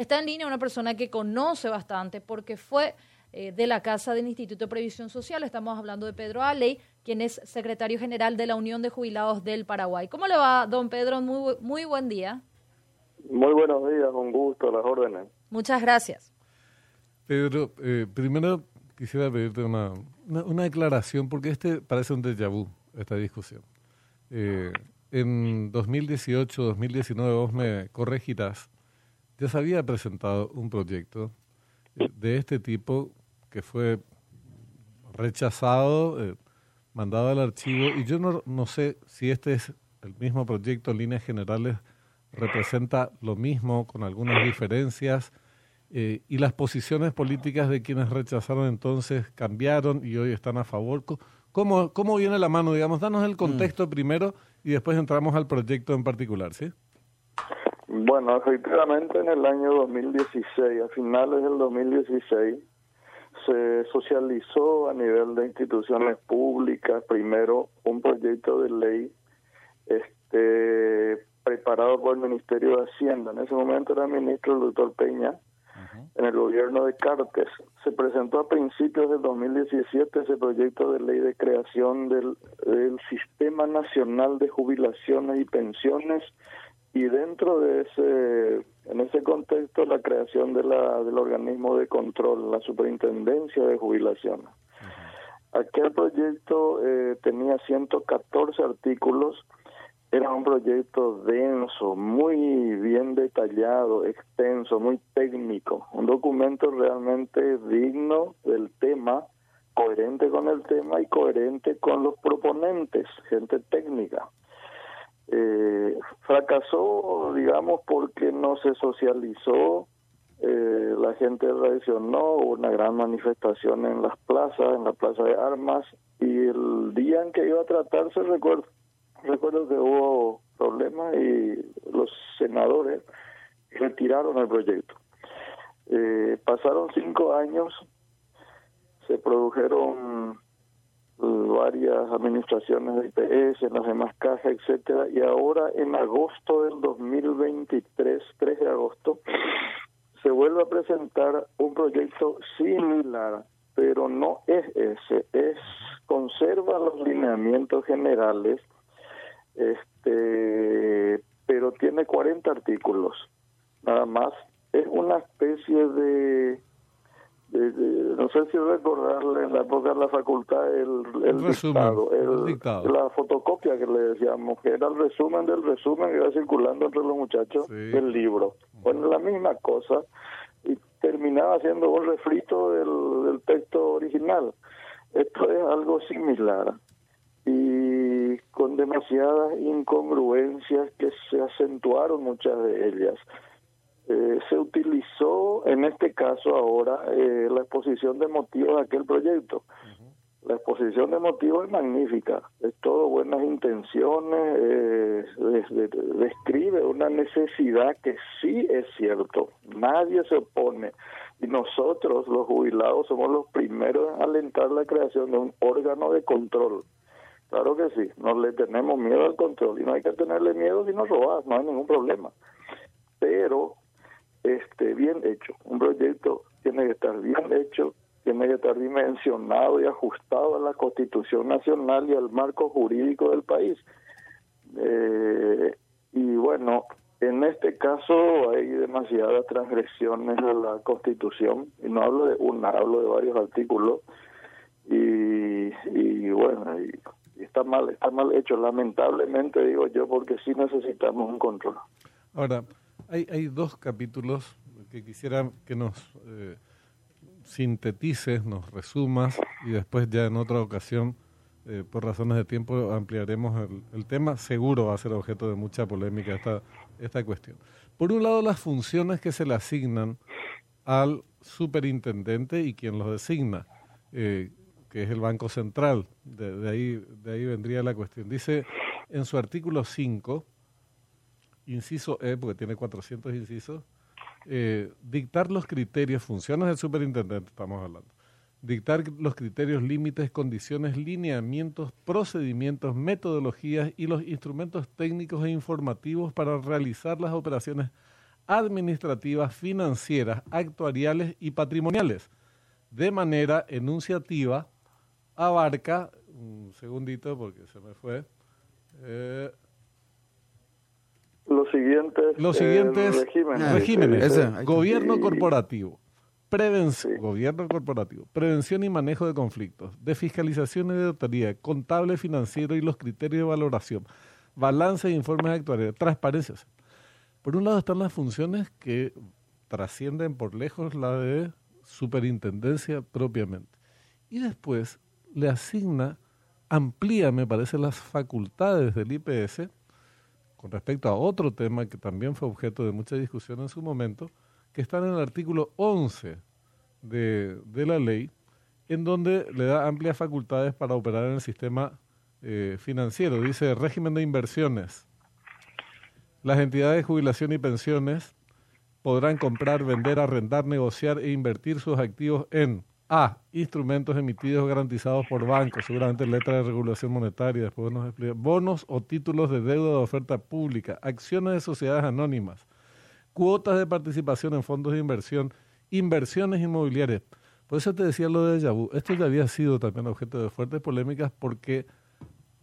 Está en línea una persona que conoce bastante porque fue eh, de la Casa del Instituto de Previsión Social. Estamos hablando de Pedro Aley, quien es secretario general de la Unión de Jubilados del Paraguay. ¿Cómo le va, don Pedro? Muy, muy buen día. Muy buenos días, un gusto, las órdenes. Muchas gracias. Pedro, eh, primero quisiera pedirte una, una, declaración, porque este parece un déjà vu, esta discusión. Eh, en 2018, 2019, vos me corregirás, ya se había presentado un proyecto de este tipo que fue rechazado, eh, mandado al archivo, y yo no, no sé si este es el mismo proyecto en líneas generales, representa lo mismo, con algunas diferencias, eh, y las posiciones políticas de quienes rechazaron entonces cambiaron y hoy están a favor. ¿Cómo, cómo viene la mano? Digamos, danos el contexto mm. primero y después entramos al proyecto en particular, ¿sí? Bueno, efectivamente en el año 2016, a finales del 2016, se socializó a nivel de instituciones públicas primero un proyecto de ley este preparado por el Ministerio de Hacienda. En ese momento era ministro el doctor Peña, en el gobierno de Cartes. Se presentó a principios del 2017 ese proyecto de ley de creación del, del Sistema Nacional de Jubilaciones y Pensiones y dentro de ese en ese contexto la creación de la del organismo de control la superintendencia de jubilación aquel proyecto eh, tenía 114 artículos. Era un proyecto denso muy bien detallado extenso muy técnico. Un documento realmente digno del tema coherente con el tema y coherente con los proponentes gente técnica eh, fracasó, digamos, porque no se socializó, eh, la gente reaccionó, hubo una gran manifestación en las plazas, en la plaza de armas, y el día en que iba a tratarse, recuerdo, recuerdo que hubo problemas y los senadores retiraron el proyecto. Eh, pasaron cinco años, se produjeron varias administraciones de IPS, en las demás cajas, etcétera, y ahora en agosto del 2023, 3 de agosto, se vuelve a presentar un proyecto similar, pero no es ese, es conserva los lineamientos generales, este, pero tiene 40 artículos, nada más, es una especie de no sé si recordarle en la época de la facultad el, el, dictado, la fotocopia que le decíamos, que era el resumen del resumen que iba circulando entre los muchachos del libro. Bueno, la misma cosa y terminaba siendo un refrito del, del texto original. Esto es algo similar y con demasiadas incongruencias que se acentuaron muchas de ellas. Eh, se utilizó en este caso ahora eh, la exposición de motivos de aquel proyecto. La exposición de motivos es magnífica, es todo buenas intenciones, eh, describe una necesidad que sí es cierto, nadie se opone y nosotros los jubilados somos los primeros en alentar la creación de un órgano de control. Claro que sí, no le tenemos miedo al control y no hay que tenerle miedo si no robas, no hay ningún problema. Pero este bien hecho. Un proyecto tiene que estar bien hecho, tiene que estar dimensionado y ajustado a la Constitución Nacional y al marco jurídico del país. Eh, y bueno, en este caso hay demasiadas transgresiones a la Constitución, y no hablo de una, hablo de varios artículos, y, y bueno, y, está mal, está mal hecho, lamentablemente digo yo, porque sí necesitamos un control. Ahora, hay, hay dos capítulos que quisiera que nos eh, sintetices, nos resumas y después ya en otra ocasión, eh, por razones de tiempo, ampliaremos el, tema. Seguro va a ser objeto de mucha polémica esta, esta cuestión. Por un lado, las funciones que se le asignan al superintendente y quien los designa, eh, que es el Banco Central. De, de, ahí, de ahí vendría la cuestión. Dice en su artículo 5 inciso E, porque tiene 400 incisos, eh, dictar los criterios, funciones del superintendente, estamos hablando, dictar los criterios, límites, condiciones, lineamientos, procedimientos, metodologías y los instrumentos técnicos e informativos para realizar las operaciones administrativas, financieras, actuariales y patrimoniales. De manera enunciativa, abarca, un segundito porque se me fue, eh, siguientes, los siguientes regímenes. regímenes. Gobierno corporativo, prevención, gobierno corporativo, prevención y manejo de conflictos, de fiscalización y de autoría, contable financiero y los criterios de valoración, balance e informes actuariales, transparencia. Por un lado están las funciones que trascienden por lejos la de superintendencia propiamente. Y después le asigna, amplía, me parece, las facultades del IPS con respecto a otro tema que también fue objeto de mucha discusión en su momento, que está en el artículo 11 de, la ley, en donde le da amplias facultades para operar en el sistema eh, financiero. Dice régimen de inversiones. Las entidades de jubilación y pensiones podrán comprar, vender, arrendar, negociar e invertir sus activos en a. Instrumentos emitidos o garantizados por bancos, seguramente letra de regulación monetaria, después nos explica. Bonos o títulos de deuda de oferta pública, acciones de sociedades anónimas, cuotas de participación en fondos de inversión, inversiones inmobiliarias. Por eso te decía lo de Yabú. Esto ya había sido también objeto de fuertes polémicas porque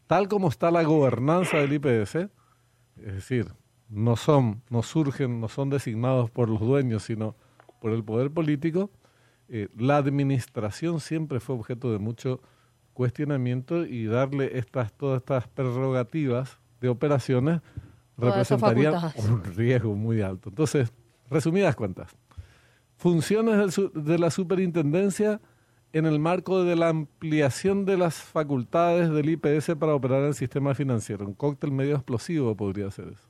tal como está la gobernanza del IPS, es decir, no son, no surgen, no son designados por los dueños, sino por el poder político, eh, la administración siempre fue objeto de mucho cuestionamiento y darle estas todas estas prerrogativas de operaciones representaría un riesgo muy alto. Entonces, resumidas cuentas, funciones de la superintendencia en el marco de la ampliación de las facultades del IPS para operar el sistema financiero. Un cóctel medio explosivo podría ser eso.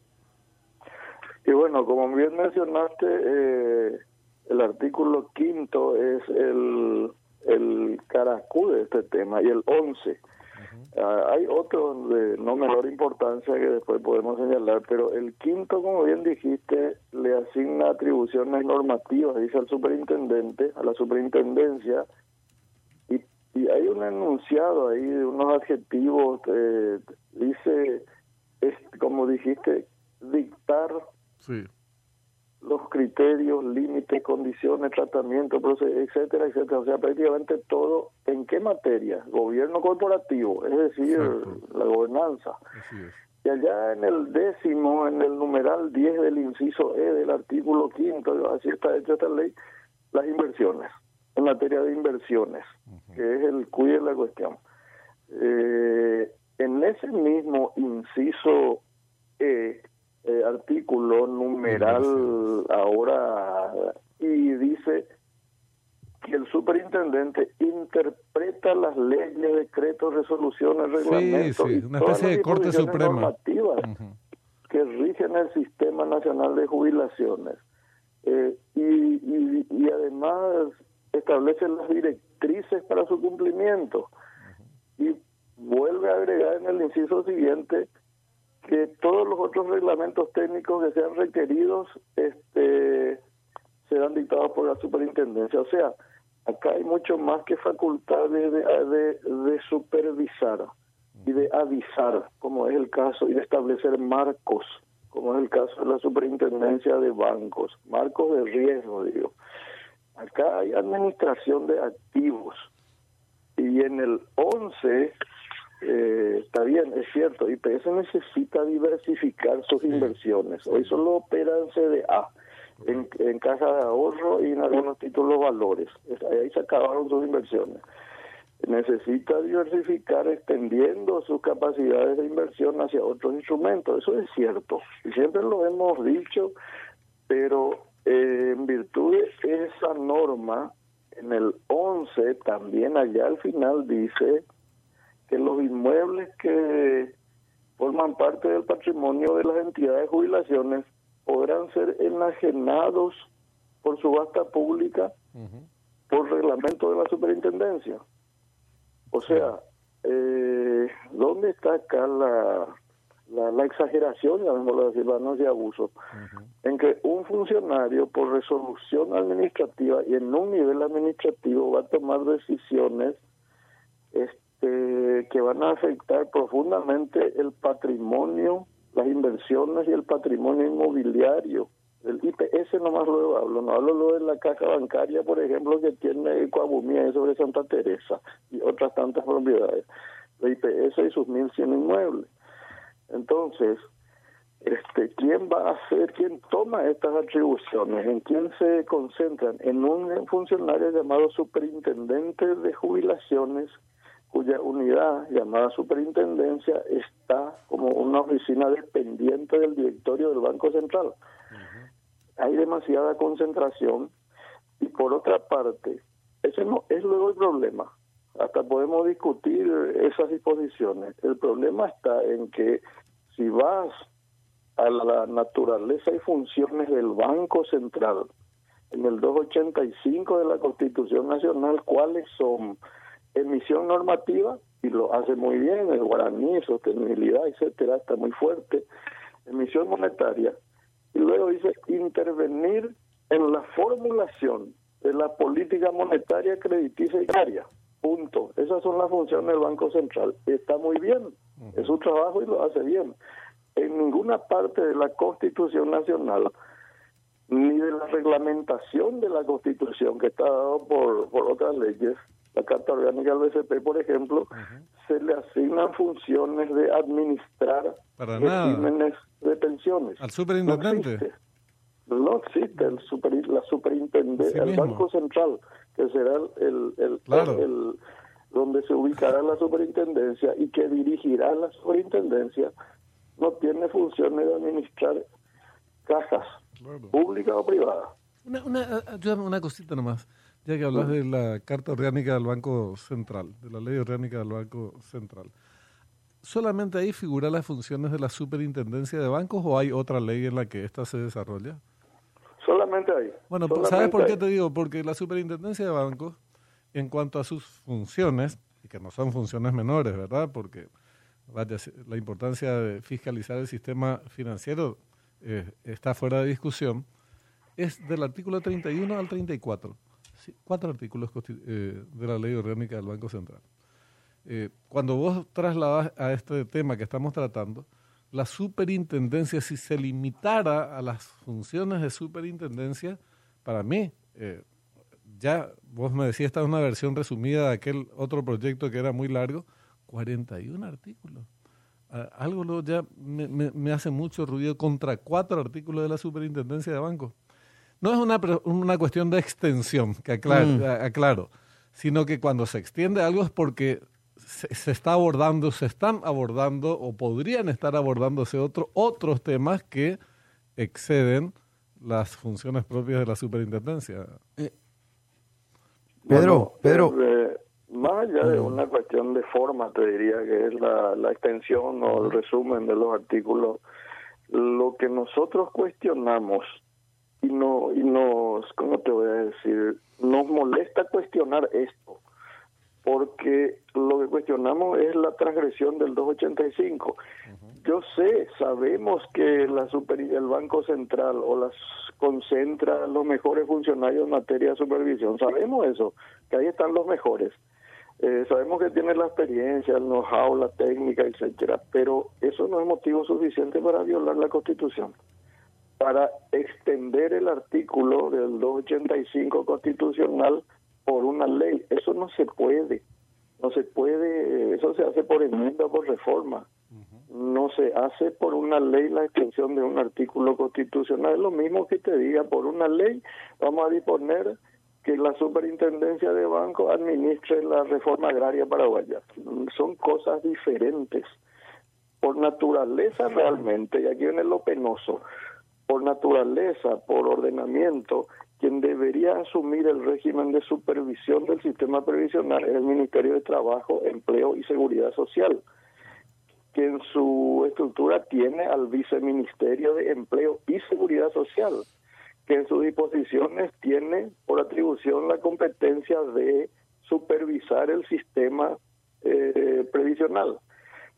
Y bueno, como bien mencionaste, eh, el artículo quinto es el, el caracú de este tema y el once. Ah, hay otro de no menor importancia que después podemos señalar, pero el quinto, como bien dijiste, le asigna atribuciones normativas, dice al superintendente, a la superintendencia, y, y hay un enunciado ahí de unos adjetivos, eh, dice, es, como dijiste, dictar sí los criterios, límites, condiciones, tratamiento, etcétera, etcétera. O sea, prácticamente todo. ¿En qué materia? Gobierno corporativo, es decir, la gobernanza. Y allá en el décimo, en el numeral 10 del inciso E del artículo quinto, así está hecha esta ley, las inversiones, en materia de inversiones, que es el cuide de la cuestión. Eh, en ese mismo inciso E, eh, artículo numeral ahora y dice que el superintendente interpreta las leyes, decretos, resoluciones, reglamentos una especie de corte suprema. normativas que rigen el sistema nacional de jubilaciones. Eh, y, y, y, además establece las directrices para su cumplimiento. Y vuelve a agregar en el inciso siguiente que todos los otros reglamentos técnicos que sean requeridos este, serán dictados por la superintendencia. O sea, acá hay mucho más que facultades de, de, supervisar y de avisar, como es el caso, y de establecer marcos, como es el caso de la superintendencia de bancos, marcos de riesgo, digo. Acá hay administración de activos. Y en el 11 eh, está bien, es cierto, IPS necesita diversificar sus inversiones. Hoy solo opera en CDA, en, en caja de ahorro y en algunos títulos valores. Ahí se acabaron sus inversiones. Necesita diversificar extendiendo sus capacidades de inversión hacia otros instrumentos. Eso es cierto. Y siempre lo hemos dicho, pero eh, en virtud de esa norma, en el 11 también allá al final dice que los inmuebles que forman parte del patrimonio de las entidades de jubilaciones podrán ser enajenados por subasta pública por reglamento de la superintendencia. O sea, eh, ¿dónde está acá la, la, exageración, llamémoslo así, la no de abuso? En que un funcionario por resolución administrativa y en un nivel administrativo va a tomar decisiones este, eh, que van a afectar profundamente el patrimonio, las inversiones y el patrimonio inmobiliario El IPS nomás luego hablo, no hablo lo de la caja bancaria, por ejemplo, que tiene Coabumía sobre Santa Teresa y otras tantas propiedades. La IPS y sus 1.100 inmuebles. Entonces, este, ¿quién va a hacer, quién toma estas atribuciones? ¿En quién se concentran? En un funcionario llamado superintendente de jubilaciones, cuya unidad llamada superintendencia está como una oficina dependiente del directorio del Banco Central. Hay demasiada concentración y por otra parte, ese no es luego el problema. Hasta podemos discutir esas disposiciones. El problema está en que si vas a la naturaleza y funciones del Banco Central, en el 285 de la Constitución Nacional, cuáles son emisión normativa, y lo hace muy bien, el guaraní, sostenibilidad, etcétera, está muy fuerte, emisión monetaria, y luego dice intervenir en la formulación de la política monetaria crediticia y diaria. Punto. Esas son las funciones del Banco Central. Está muy bien, es su trabajo y lo hace bien en ninguna parte de la Constitución Nacional ni de la reglamentación de la Constitución que está dado por, por otras leyes, la Carta Orgánica del BCP, por ejemplo, se le asignan funciones de administrar regímenes de pensiones. ¿Al superintendente? No existe, el super, la superintendencia, el Banco Central, que será el, el, el, donde se ubicará la superintendencia y que dirigirá la superintendencia no tiene funciones de administrar cajas públicas o privadas. Una, una, ayúdame una cosita nomás, ya que hablas de la Carta Orgánica del Banco Central, de la Ley Orgánica del Banco Central. ¿Solamente ahí figuran las funciones de la Superintendencia de Bancos o hay otra ley en la que ésta se desarrolla? Solamente ahí. Bueno, ¿sabes por qué te digo? Porque la Superintendencia de Bancos, en cuanto a sus funciones, y que no son funciones menores, ¿verdad? Porque la importancia de fiscalizar el sistema financiero eh, está fuera de discusión, es del artículo 31 al 34. cuatro artículos eh, de la ley orgánica del Banco Central. Eh, cuando vos trasladas a este tema que estamos tratando, la superintendencia, si se limitara a las funciones de superintendencia, para mí, ya vos me decías, esta es una versión resumida de aquel otro proyecto que era muy largo, 41 artículos. Algo ya me, hace mucho ruido contra cuatro artículos de la superintendencia de banco. No es una, una cuestión de extensión, que aclaro, mm. sino que cuando se extiende algo es porque se, está abordando, se están abordando o podrían estar abordándose otro, otros temas que exceden las funciones propias de la superintendencia. Eh, Pedro, Pedro. Eh, más allá de una cuestión de forma, te diría que es la, la extensión o el resumen de los artículos, lo que nosotros cuestionamos y no y nos, ¿cómo te voy a decir? Nos molesta cuestionar esto, porque lo que cuestionamos es la transgresión del 285. Yo sé, sabemos que la super, el Banco Central o las concentra los mejores funcionarios en materia de supervisión, sabemos eso, que ahí están los mejores eh, sabemos que tiene la experiencia, el know-how, la técnica, etcétera, pero eso no es motivo suficiente para violar la Constitución. Para extender el artículo del 285 constitucional por una ley, eso no se puede. No se puede, eso se hace por enmienda por reforma. No se hace por una ley la extensión de un artículo constitucional. Es lo mismo que te diga, por una ley vamos a disponer que la superintendencia de banco administre la reforma agraria paraguaya. Son cosas diferentes. Por naturaleza realmente, y aquí viene lo penoso, por naturaleza, por ordenamiento, quien debería asumir el régimen de supervisión del sistema previsional es el Ministerio de Trabajo, Empleo y Seguridad Social, que en su estructura tiene al Viceministerio de Empleo y Seguridad Social que en sus disposiciones tiene por atribución la competencia de supervisar el sistema eh, previsional.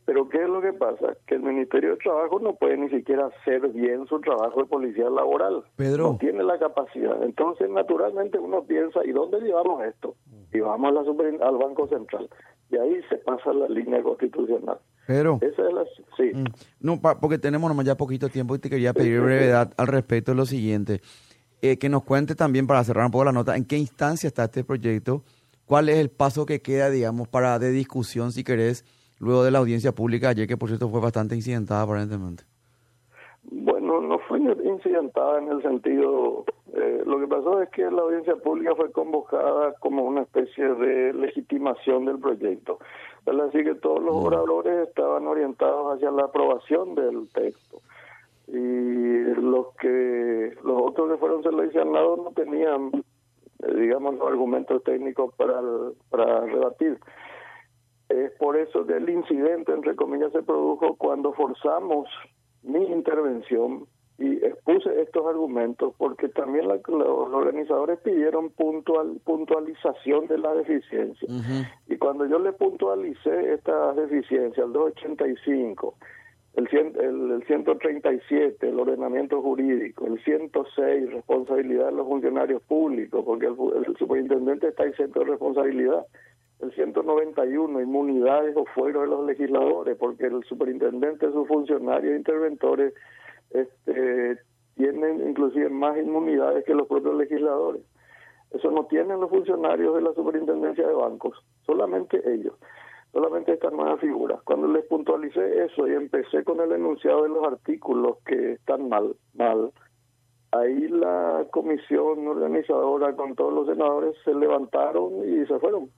Pero ¿qué es lo que pasa? Que el Ministerio de Trabajo no puede ni siquiera hacer bien su trabajo de policía laboral. Pedro. No tiene la capacidad. Entonces, naturalmente uno piensa, ¿y dónde llevamos esto? Y vamos a la al Banco Central. Y ahí se pasa la línea constitucional. Pedro. Esa es la, sí. Mm. No, porque tenemos nomás ya poquito tiempo y te quería pedir brevedad al respecto de lo siguiente. Eh, que nos cuente también, para cerrar un poco la nota, en qué instancia está este proyecto, cuál es el paso que queda, digamos, para de discusión, si querés, luego de la audiencia pública ayer, que por cierto fue bastante incidentada aparentemente. Bueno, no fue incidentada en el sentido, eh, lo que pasó es que la audiencia pública fue convocada como una especie de legitimación del proyecto. Decir, que todos los mm. oradores estaban orientados hacia la aprobación del texto. Y los que los otros que fueron seleccionados no tenían eh, digamos los argumentos técnicos para para rebatir. Es por eso que el incidente entre comillas se produjo cuando forzamos mi intervención y expuse estos argumentos porque también los organizadores pidieron puntual, puntualización de la deficiencia. Y cuando yo le puntualicé esta deficiencia, el 285, el, el, el 137, el ordenamiento jurídico, el 106, responsabilidad de los funcionarios públicos, porque el, el superintendente está exento de responsabilidad, el 191, inmunidades o fuero de los legisladores, porque el superintendente, sus funcionarios interventores, este, tienen inclusive más inmunidades que los propios legisladores. Eso no tienen los funcionarios de la superintendencia de bancos, solamente ellos solamente estas nuevas figuras. Cuando les puntualicé eso y empecé con el enunciado de los artículos que están mal, mal, ahí la comisión organizadora con todos los senadores se levantaron y se fueron.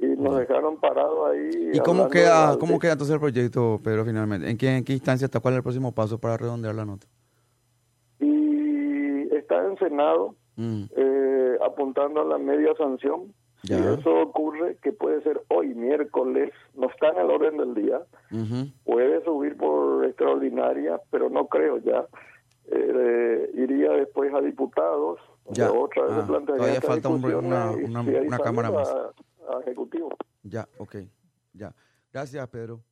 Y nos dejaron parados ahí. ¿Y cómo queda, cómo queda entonces el proyecto, Pedro, finalmente? ¿En qué, ¿En qué instancia está? ¿Cuál es el próximo paso para redondear la nota? Y está en Senado, mm. eh, apuntando a la media sanción y eso ocurre, que puede ser hoy, miércoles, no está en el orden del día, puede subir por extraordinaria, pero no creo ya. Eh, iría después a diputados, ya. otra vez ah, todavía falta una, una, cámara más. A, ejecutivo. Ya, ok, ya. Gracias, Pedro.